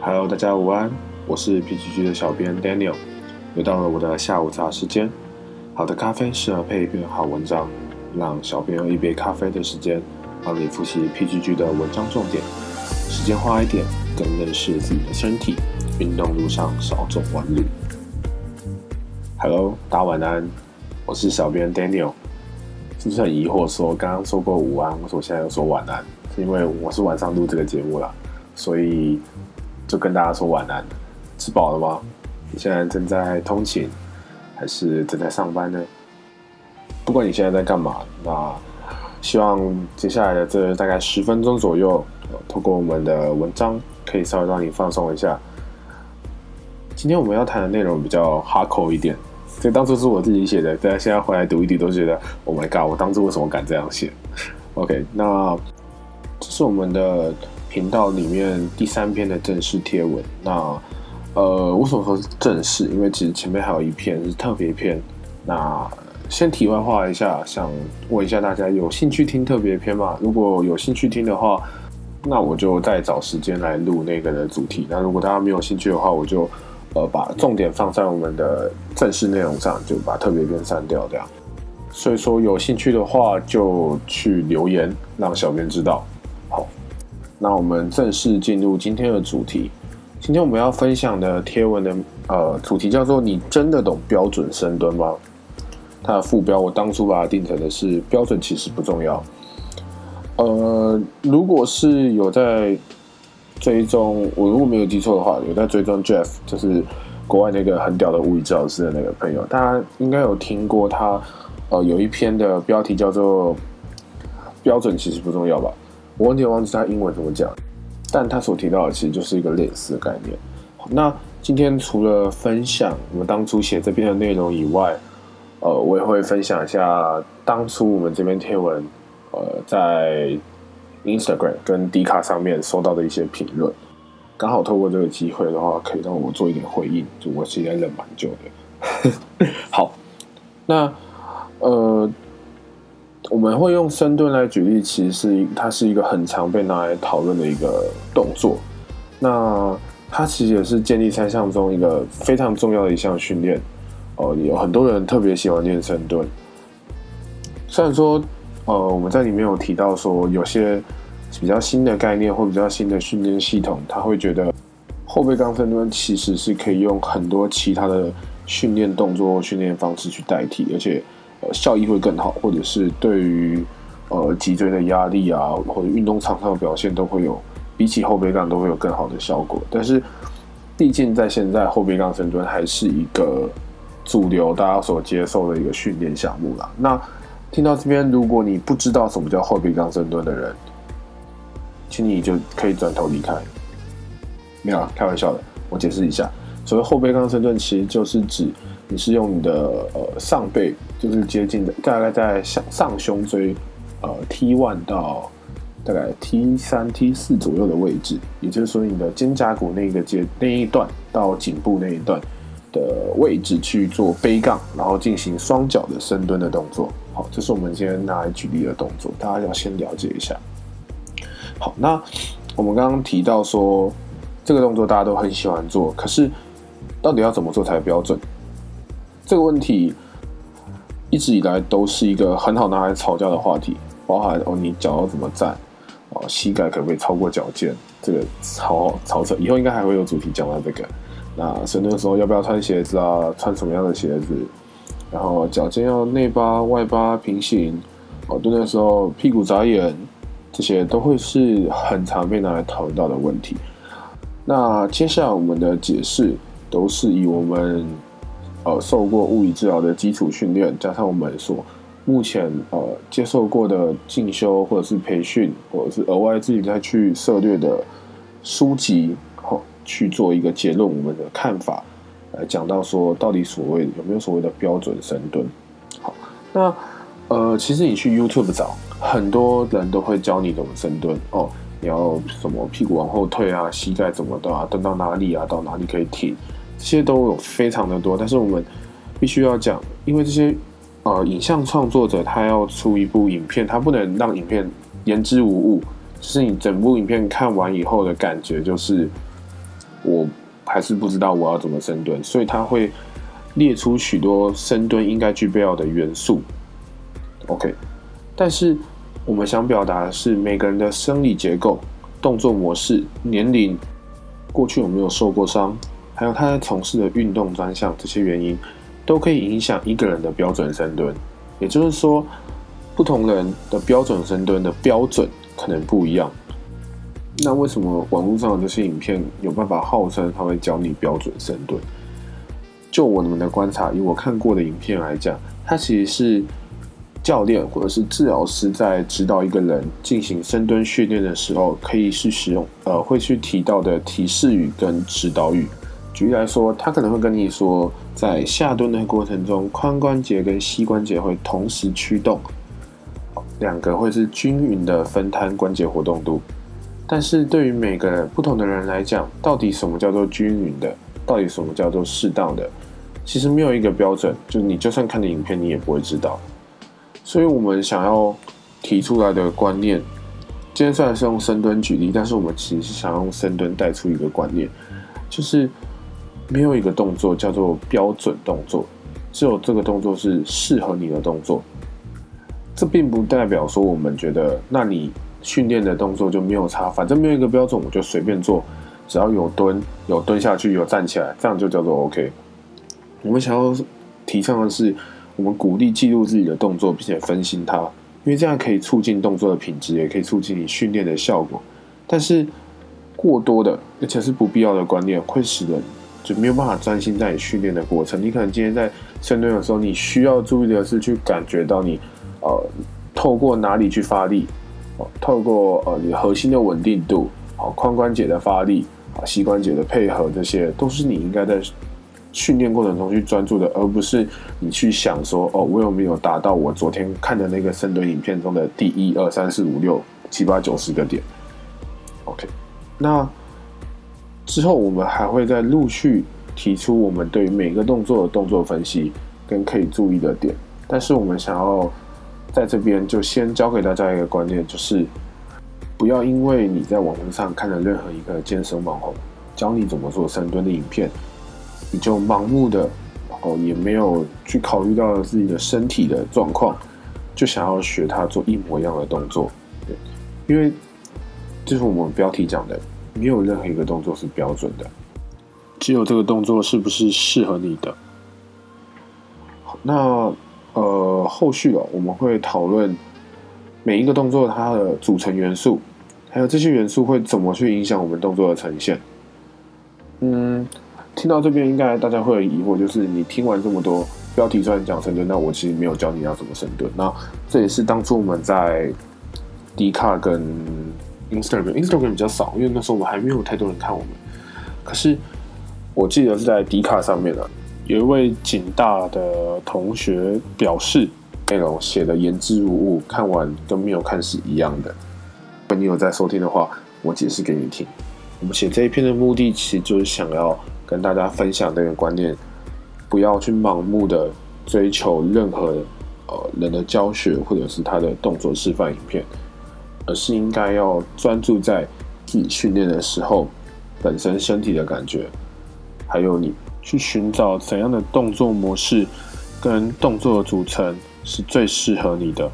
Hello，大家午安，我是 PGG 的小编 Daniel，又到了我的下午茶时间。好的咖啡适合配一篇好文章，让小编用一杯咖啡的时间，帮你复习 PGG 的文章重点。时间花一点，更认识自己的身体，运动路上少走弯路。Hello，大家晚安，我是小编 Daniel。是不是很疑惑？说刚刚说过午安，为什么现在又说晚安？是因为我是晚上录这个节目啦，所以就跟大家说晚安。吃饱了吗？你现在正在通勤，还是正在上班呢？不管你现在在干嘛，那希望接下来的这大概十分钟左右，透过我们的文章，可以稍微让你放松一下。今天我们要谈的内容比较哈口一点。这当初是我自己写的，大家现在回来读一读，都觉得 Oh my God！我当初为什么敢这样写？OK，那这是我们的频道里面第三篇的正式贴文。那呃，为什么说正式？因为其实前面还有一篇是特别篇。那先题外话一下，想问一下大家，有兴趣听特别篇吗？如果有兴趣听的话，那我就再找时间来录那个的主题。那如果大家没有兴趣的话，我就。呃，把重点放在我们的正式内容上，就把特别篇删掉，这样。所以说，有兴趣的话就去留言，让小编知道。那我们正式进入今天的主题。今天我们要分享的贴文的呃主题叫做“你真的懂标准深蹲吗？”它的副标我当初把它定成的是“标准其实不重要”。呃，如果是有在。追踪我如果没有记错的话，有在追踪 Jeff，就是国外那个很屌的物理治疗师的那个朋友，大家应该有听过他，呃，有一篇的标题叫做“标准其实不重要”吧？我完全忘记他英文怎么讲，但他所提到的其实就是一个类似的概念。那今天除了分享我们当初写这篇的内容以外，呃，我也会分享一下当初我们这篇贴文，呃，在。Instagram 跟 D 卡上面收到的一些评论，刚好透过这个机会的话，可以让我做一点回应。就我现在忍蛮久的。好，那呃，我们会用深蹲来举例，其实是它是一个很常被拿来讨论的一个动作。那它其实也是建立三项中一个非常重要的一项训练。哦，有很多人特别喜欢练深蹲，虽然说。呃，我们在里面有提到说，有些比较新的概念或比较新的训练系统，他会觉得后背杠深蹲其实是可以用很多其他的训练动作或训练方式去代替，而且呃效益会更好，或者是对于呃脊椎的压力啊，或者运动场上的表现都会有比起后背杠都会有更好的效果。但是，毕竟在现在后背杠深蹲还是一个主流大家所接受的一个训练项目啦。那听到这边，如果你不知道什么叫后背杠深蹲的人，请你就可以转头离开。没有，开玩笑的。我解释一下，所谓后背杠深蹲，其实就是指你是用你的呃上背，就是接近的大概在上上胸椎呃 T one 到大概 T 三 T 四左右的位置，也就是说你的肩胛骨那个阶那一段到颈部那一段的位置去做背杠，然后进行双脚的深蹲的动作。好，这是我们今天拿来举例的动作，大家要先了解一下。好，那我们刚刚提到说，这个动作大家都很喜欢做，可是到底要怎么做才标准？这个问题一直以来都是一个很好拿来吵架的话题，包含哦，你脚要怎么站？哦，膝盖可不可以超过脚尖？这个超超扯，以后应该还会有主题讲到这个。那深蹲的时候要不要穿鞋子啊？穿什么样的鞋子？然后脚尖要内八外八平行，哦，蹲的时候屁股眨眼，这些都会是很常被拿来讨论到的问题。那接下来我们的解释都是以我们呃受过物理治疗的基础训练，加上我们所目前呃接受过的进修或者是培训，或者是额外自己再去涉猎的书籍，好去做一个结论，我们的看法。来讲到说，到底所谓有没有所谓的标准深蹲？好，那呃，其实你去 YouTube 找，很多人都会教你怎么深蹲哦。你要什么屁股往后退啊，膝盖怎么的啊，蹲到哪里啊，到哪里可以停，这些都有非常的多。但是我们必须要讲，因为这些呃影像创作者他要出一部影片，他不能让影片言之无物，就是你整部影片看完以后的感觉就是。我还是不知道我要怎么深蹲，所以他会列出许多深蹲应该具备要的元素。OK，但是我们想表达的是每个人的生理结构、动作模式、年龄、过去有没有受过伤，还有他在从事的运动专项这些原因，都可以影响一个人的标准深蹲。也就是说，不同人的标准深蹲的标准可能不一样。那为什么网络上的这些影片有办法号称他会教你标准深蹲？就我们的观察，以我看过的影片来讲，它其实是教练或者是治疗师在指导一个人进行深蹲训练的时候，可以是使用呃会去提到的提示语跟指导语。举例来说，他可能会跟你说，在下蹲的过程中，髋关节跟膝关节会同时驱动，两个会是均匀的分摊关节活动度。但是对于每个不同的人来讲，到底什么叫做均匀的？到底什么叫做适当的？其实没有一个标准，就你就算看的影片，你也不会知道。所以我们想要提出来的观念，今天虽然是用深蹲举例，但是我们其实是想用深蹲带出一个观念，就是没有一个动作叫做标准动作，只有这个动作是适合你的动作。这并不代表说我们觉得，那你。训练的动作就没有差，反正没有一个标准，我就随便做，只要有蹲、有蹲下去、有站起来，这样就叫做 OK。我们想要提倡的是，我们鼓励记录自己的动作，并且分析它，因为这样可以促进动作的品质，也可以促进你训练的效果。但是过多的，而且是不必要的观念，会使人就没有办法专心在你训练的过程。你可能今天在深蹲的时候，你需要注意的是去感觉到你呃透过哪里去发力。透过呃你核心的稳定度，好髋关节的发力，啊膝关节的配合，这些都是你应该在训练过程中去专注的，而不是你去想说哦我有没有达到我昨天看的那个深蹲影片中的第一二三四五六七八九十个点。OK，那之后我们还会再陆续提出我们对每个动作的动作分析跟可以注意的点，但是我们想要。在这边就先教给大家一个观念，就是不要因为你在网络上看了任何一个健身网红教你怎么做深蹲的影片，你就盲目的哦，也没有去考虑到自己的身体的状况，就想要学他做一模一样的动作。对，因为就是我们标题讲的，没有任何一个动作是标准的，只有这个动作是不是适合你的。那。呃，后续哦，我们会讨论每一个动作它的组成元素，还有这些元素会怎么去影响我们动作的呈现。嗯，听到这边应该大家会有疑惑，就是你听完这么多标题虽然讲深蹲，那我其实没有教你要怎么深蹲。那这也是当初我们在迪卡跟 Instagram，Instagram 比较少，因为那时候我们还没有太多人看我们。可是我记得是在迪卡上面的。有一位景大的同学表示，内容写的言之无物，看完跟没有看是一样的。如果你有在收听的话，我解释给你听。我们写这一篇的目的，其实就是想要跟大家分享这个观念：不要去盲目的追求任何呃人的教学或者是他的动作示范影片，而是应该要专注在自己训练的时候本身身体的感觉，还有你。去寻找怎样的动作模式跟动作的组成是最适合你的。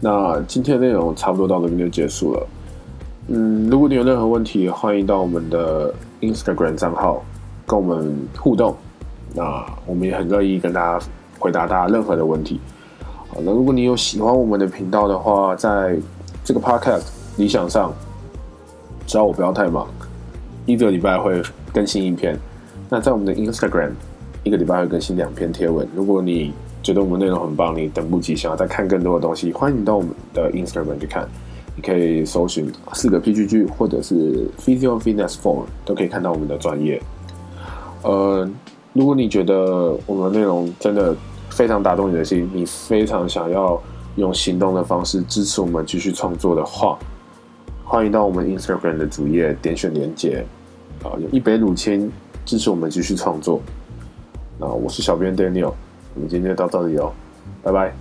那今天的内容差不多到这边就结束了。嗯，如果你有任何问题，欢迎到我们的 Instagram 账号跟我们互动。那我们也很乐意跟大家回答大家任何的问题。好，那如果你有喜欢我们的频道的话，在这个 Podcast 理想上，只要我不要太忙，一个礼拜会更新一篇。那在我们的 Instagram，一个礼拜会更新两篇贴文。如果你觉得我们内容很棒，你等不及想要再看更多的东西，欢迎到我们的 Instagram 去看。你可以搜寻四个 PGG 或者是 Physio Fitness Four，都可以看到我们的专业。呃，如果你觉得我们的内容真的非常打动你的心，你非常想要用行动的方式支持我们继续创作的话，欢迎到我们 Instagram 的主页点选连接，啊，有一杯乳清。支持我们继续创作。那我是小编 Daniel，我们今天就到这里哦，拜拜。